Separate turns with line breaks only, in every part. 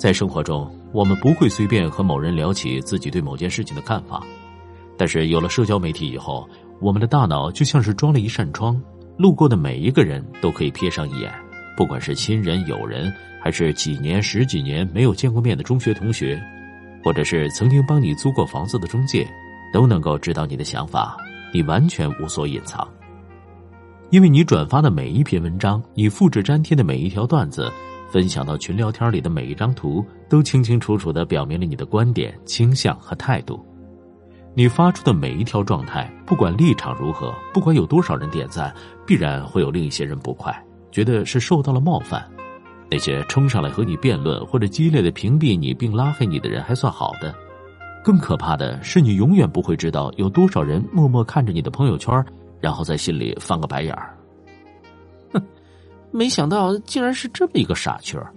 在生活中，我们不会随便和某人聊起自己对某件事情的看法，但是有了社交媒体以后，我们的大脑就像是装了一扇窗，路过的每一个人都可以瞥上一眼，不管是亲人、友人，还是几年、十几年没有见过面的中学同学，或者是曾经帮你租过房子的中介，都能够知道你的想法，你完全无所隐藏。因为你转发的每一篇文章，你复制粘贴的每一条段子，分享到群聊天里的每一张图，都清清楚楚的表明了你的观点、倾向和态度。你发出的每一条状态，不管立场如何，不管有多少人点赞，必然会有另一些人不快，觉得是受到了冒犯。那些冲上来和你辩论或者激烈的屏蔽你并拉黑你的人还算好的，更可怕的是，你永远不会知道有多少人默默看着你的朋友圈。然后在心里翻个白眼儿，没想到竟然是这么一个傻缺儿。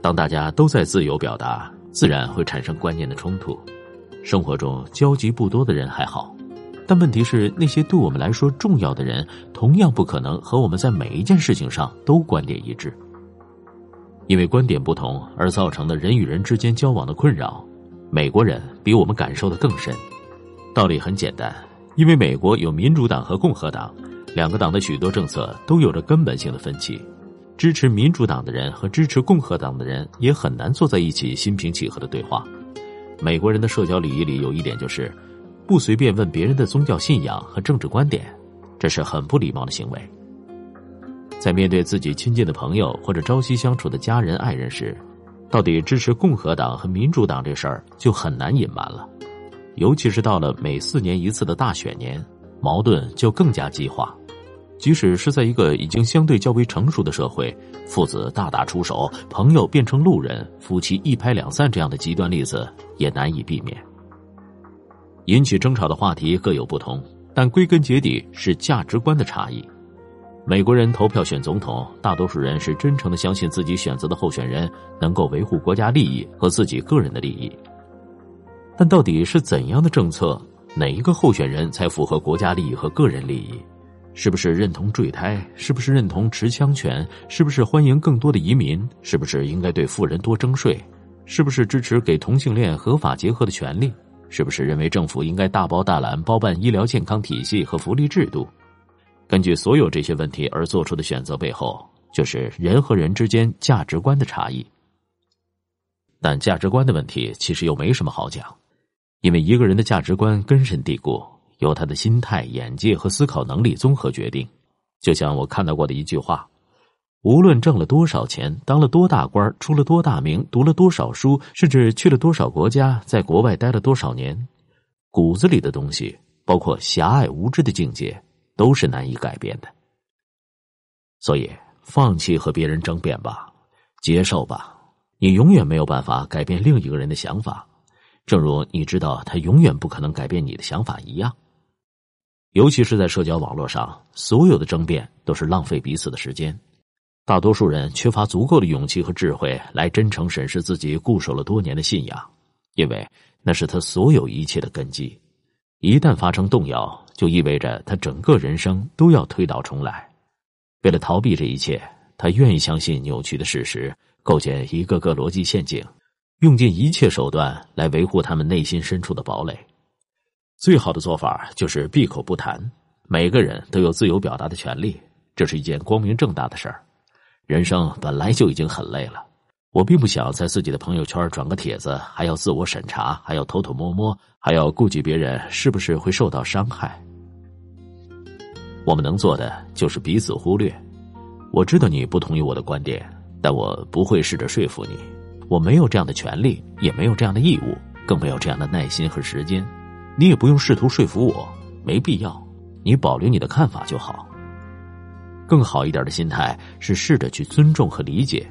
当大家都在自由表达，自然会产生观念的冲突。生活中交集不多的人还好，但问题是那些对我们来说重要的人，同样不可能和我们在每一件事情上都观点一致。因为观点不同而造成的人与人之间交往的困扰，美国人比我们感受的更深。道理很简单，因为美国有民主党和共和党，两个党的许多政策都有着根本性的分歧。支持民主党的人和支持共和党的人也很难坐在一起心平气和的对话。美国人的社交礼仪里有一点就是，不随便问别人的宗教信仰和政治观点，这是很不礼貌的行为。在面对自己亲近的朋友或者朝夕相处的家人爱人时，到底支持共和党和民主党这事儿就很难隐瞒了。尤其是到了每四年一次的大选年，矛盾就更加激化。即使是在一个已经相对较为成熟的社会，父子大打出手，朋友变成路人，夫妻一拍两散这样的极端例子也难以避免。引起争吵的话题各有不同，但归根结底是价值观的差异。美国人投票选总统，大多数人是真诚的相信自己选择的候选人能够维护国家利益和自己个人的利益。但到底是怎样的政策，哪一个候选人才符合国家利益和个人利益？是不是认同坠胎？是不是认同持枪权？是不是欢迎更多的移民？是不是应该对富人多征税？是不是支持给同性恋合法结合的权利？是不是认为政府应该大包大揽包办医疗健康体系和福利制度？根据所有这些问题而做出的选择背后，就是人和人之间价值观的差异。但价值观的问题其实又没什么好讲。因为一个人的价值观根深蒂固，由他的心态、眼界和思考能力综合决定。就像我看到过的一句话：无论挣了多少钱，当了多大官，出了多大名，读了多少书，甚至去了多少国家，在国外待了多少年，骨子里的东西，包括狭隘无知的境界，都是难以改变的。所以，放弃和别人争辩吧，接受吧，你永远没有办法改变另一个人的想法。正如你知道他永远不可能改变你的想法一样，尤其是在社交网络上，所有的争辩都是浪费彼此的时间。大多数人缺乏足够的勇气和智慧来真诚审视自己固守了多年的信仰，因为那是他所有一切的根基。一旦发生动摇，就意味着他整个人生都要推倒重来。为了逃避这一切，他愿意相信扭曲的事实，构建一个个逻辑陷阱。用尽一切手段来维护他们内心深处的堡垒，最好的做法就是闭口不谈。每个人都有自由表达的权利，这是一件光明正大的事儿。人生本来就已经很累了，我并不想在自己的朋友圈转个帖子，还要自我审查，还要偷偷摸摸，还要顾及别人是不是会受到伤害。我们能做的就是彼此忽略。我知道你不同意我的观点，但我不会试着说服你。我没有这样的权利，也没有这样的义务，更没有这样的耐心和时间。你也不用试图说服我，没必要。你保留你的看法就好。更好一点的心态是试着去尊重和理解。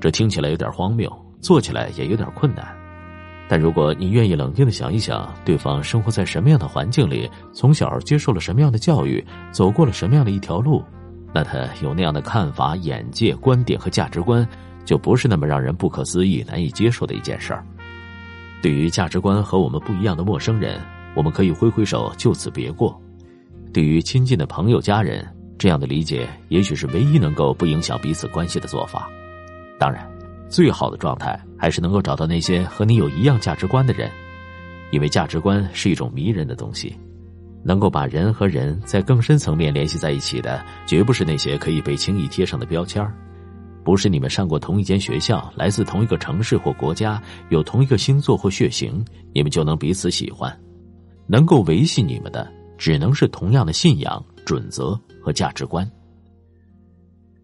这听起来有点荒谬，做起来也有点困难。但如果你愿意冷静的想一想，对方生活在什么样的环境里，从小接受了什么样的教育，走过了什么样的一条路，那他有那样的看法、眼界、观点和价值观。就不是那么让人不可思议、难以接受的一件事儿。对于价值观和我们不一样的陌生人，我们可以挥挥手，就此别过；对于亲近的朋友、家人，这样的理解也许是唯一能够不影响彼此关系的做法。当然，最好的状态还是能够找到那些和你有一样价值观的人，因为价值观是一种迷人的东西。能够把人和人在更深层面联系在一起的，绝不是那些可以被轻易贴上的标签不是你们上过同一间学校、来自同一个城市或国家、有同一个星座或血型，你们就能彼此喜欢。能够维系你们的，只能是同样的信仰、准则和价值观。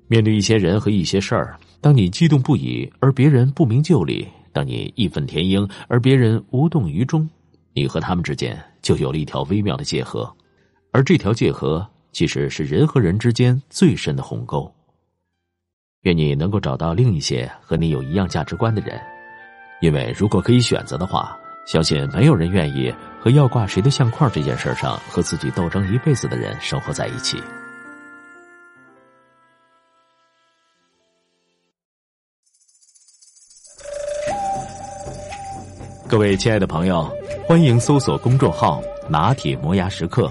面对一些人和一些事儿，当你激动不已，而别人不明就里；当你义愤填膺，而别人无动于衷，你和他们之间就有了一条微妙的界河，而这条界河其实是人和人之间最深的鸿沟。愿你能够找到另一些和你有一样价值观的人，因为如果可以选择的话。相信没有人愿意和要挂谁的相框这件事上和自己斗争一辈子的人生活在一起。各位亲爱的朋友，欢迎搜索公众号“拿铁磨牙时刻”，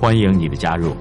欢迎你的加入。